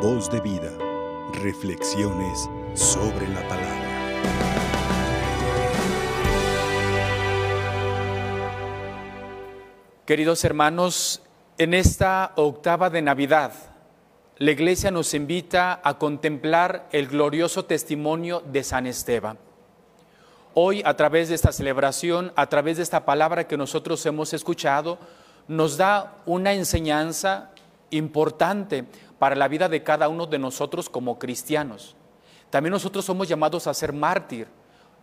Voz de vida. Reflexiones sobre la palabra. Queridos hermanos, en esta octava de Navidad, la Iglesia nos invita a contemplar el glorioso testimonio de San Esteban. Hoy, a través de esta celebración, a través de esta palabra que nosotros hemos escuchado, nos da una enseñanza importante para la vida de cada uno de nosotros como cristianos. También nosotros somos llamados a ser mártir.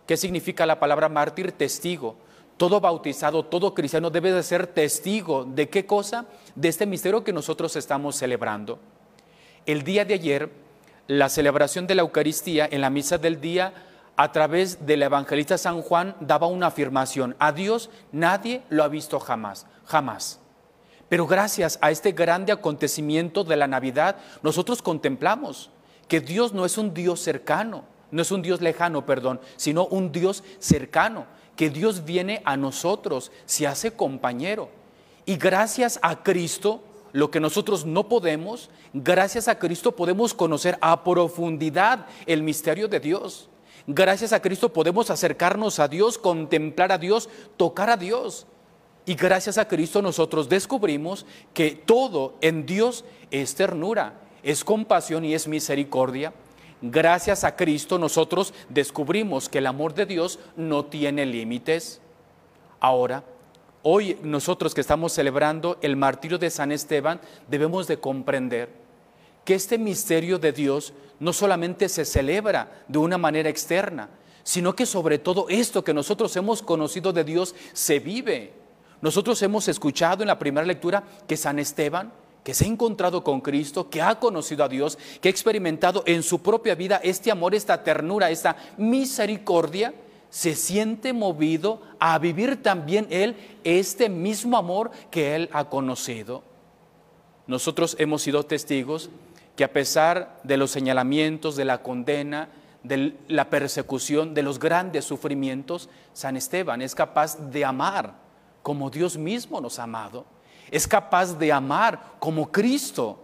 ¿Qué significa la palabra mártir? Testigo. Todo bautizado, todo cristiano debe de ser testigo de qué cosa? De este misterio que nosotros estamos celebrando. El día de ayer, la celebración de la Eucaristía en la misa del día, a través del evangelista San Juan, daba una afirmación. A Dios nadie lo ha visto jamás, jamás. Pero gracias a este grande acontecimiento de la Navidad, nosotros contemplamos que Dios no es un Dios cercano, no es un Dios lejano, perdón, sino un Dios cercano, que Dios viene a nosotros, se hace compañero. Y gracias a Cristo, lo que nosotros no podemos, gracias a Cristo podemos conocer a profundidad el misterio de Dios. Gracias a Cristo podemos acercarnos a Dios, contemplar a Dios, tocar a Dios. Y gracias a Cristo nosotros descubrimos que todo en Dios es ternura, es compasión y es misericordia. Gracias a Cristo nosotros descubrimos que el amor de Dios no tiene límites. Ahora, hoy nosotros que estamos celebrando el martirio de San Esteban, debemos de comprender que este misterio de Dios no solamente se celebra de una manera externa, sino que sobre todo esto que nosotros hemos conocido de Dios se vive. Nosotros hemos escuchado en la primera lectura que San Esteban, que se ha encontrado con Cristo, que ha conocido a Dios, que ha experimentado en su propia vida este amor, esta ternura, esta misericordia, se siente movido a vivir también él este mismo amor que él ha conocido. Nosotros hemos sido testigos que a pesar de los señalamientos, de la condena, de la persecución, de los grandes sufrimientos, San Esteban es capaz de amar como Dios mismo nos ha amado. Es capaz de amar como Cristo,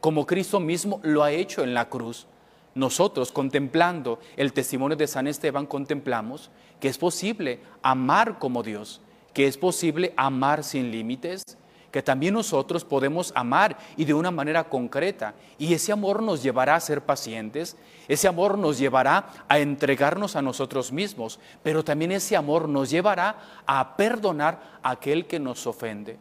como Cristo mismo lo ha hecho en la cruz. Nosotros, contemplando el testimonio de San Esteban, contemplamos que es posible amar como Dios, que es posible amar sin límites, que también nosotros podemos amar y de una manera concreta. Y ese amor nos llevará a ser pacientes, ese amor nos llevará a entregarnos a nosotros mismos, pero también ese amor nos llevará a perdonar a aquel que nos ofende.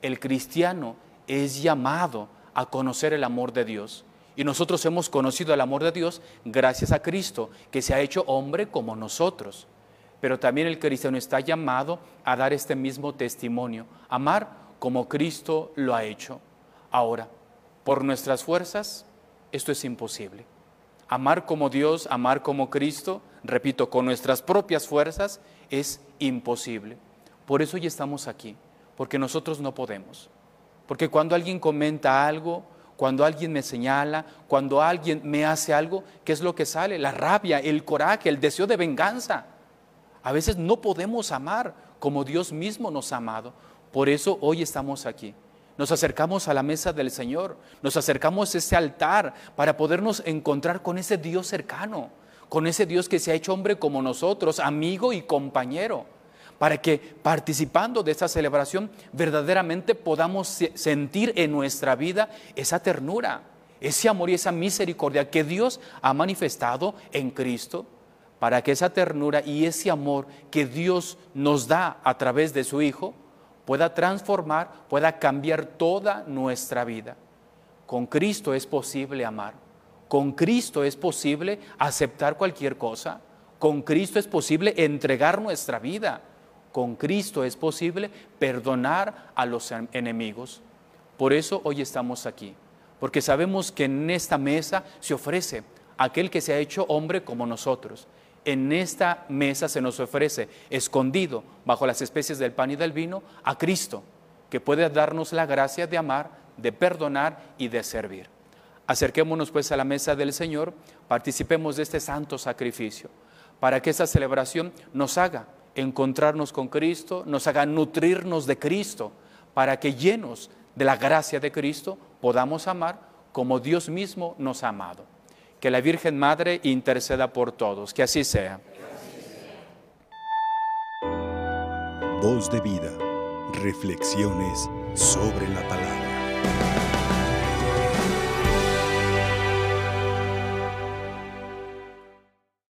El cristiano es llamado a conocer el amor de Dios. Y nosotros hemos conocido el amor de Dios gracias a Cristo, que se ha hecho hombre como nosotros. Pero también el cristiano está llamado a dar este mismo testimonio, amar como Cristo lo ha hecho. Ahora, por nuestras fuerzas, esto es imposible. Amar como Dios, amar como Cristo, repito, con nuestras propias fuerzas, es imposible. Por eso ya estamos aquí, porque nosotros no podemos. Porque cuando alguien comenta algo, cuando alguien me señala, cuando alguien me hace algo, ¿qué es lo que sale? La rabia, el coraje, el deseo de venganza. A veces no podemos amar como Dios mismo nos ha amado. Por eso hoy estamos aquí. Nos acercamos a la mesa del Señor, nos acercamos a ese altar para podernos encontrar con ese Dios cercano, con ese Dios que se ha hecho hombre como nosotros, amigo y compañero, para que participando de esta celebración verdaderamente podamos sentir en nuestra vida esa ternura, ese amor y esa misericordia que Dios ha manifestado en Cristo, para que esa ternura y ese amor que Dios nos da a través de su Hijo, pueda transformar, pueda cambiar toda nuestra vida. Con Cristo es posible amar. Con Cristo es posible aceptar cualquier cosa. Con Cristo es posible entregar nuestra vida. Con Cristo es posible perdonar a los enemigos. Por eso hoy estamos aquí, porque sabemos que en esta mesa se ofrece aquel que se ha hecho hombre como nosotros, en esta mesa se nos ofrece, escondido bajo las especies del pan y del vino, a Cristo, que puede darnos la gracia de amar, de perdonar y de servir. Acerquémonos pues a la mesa del Señor, participemos de este santo sacrificio, para que esta celebración nos haga encontrarnos con Cristo, nos haga nutrirnos de Cristo, para que llenos de la gracia de Cristo podamos amar como Dios mismo nos ha amado. Que la Virgen Madre interceda por todos, que así sea. Voz de vida, reflexiones sobre la palabra.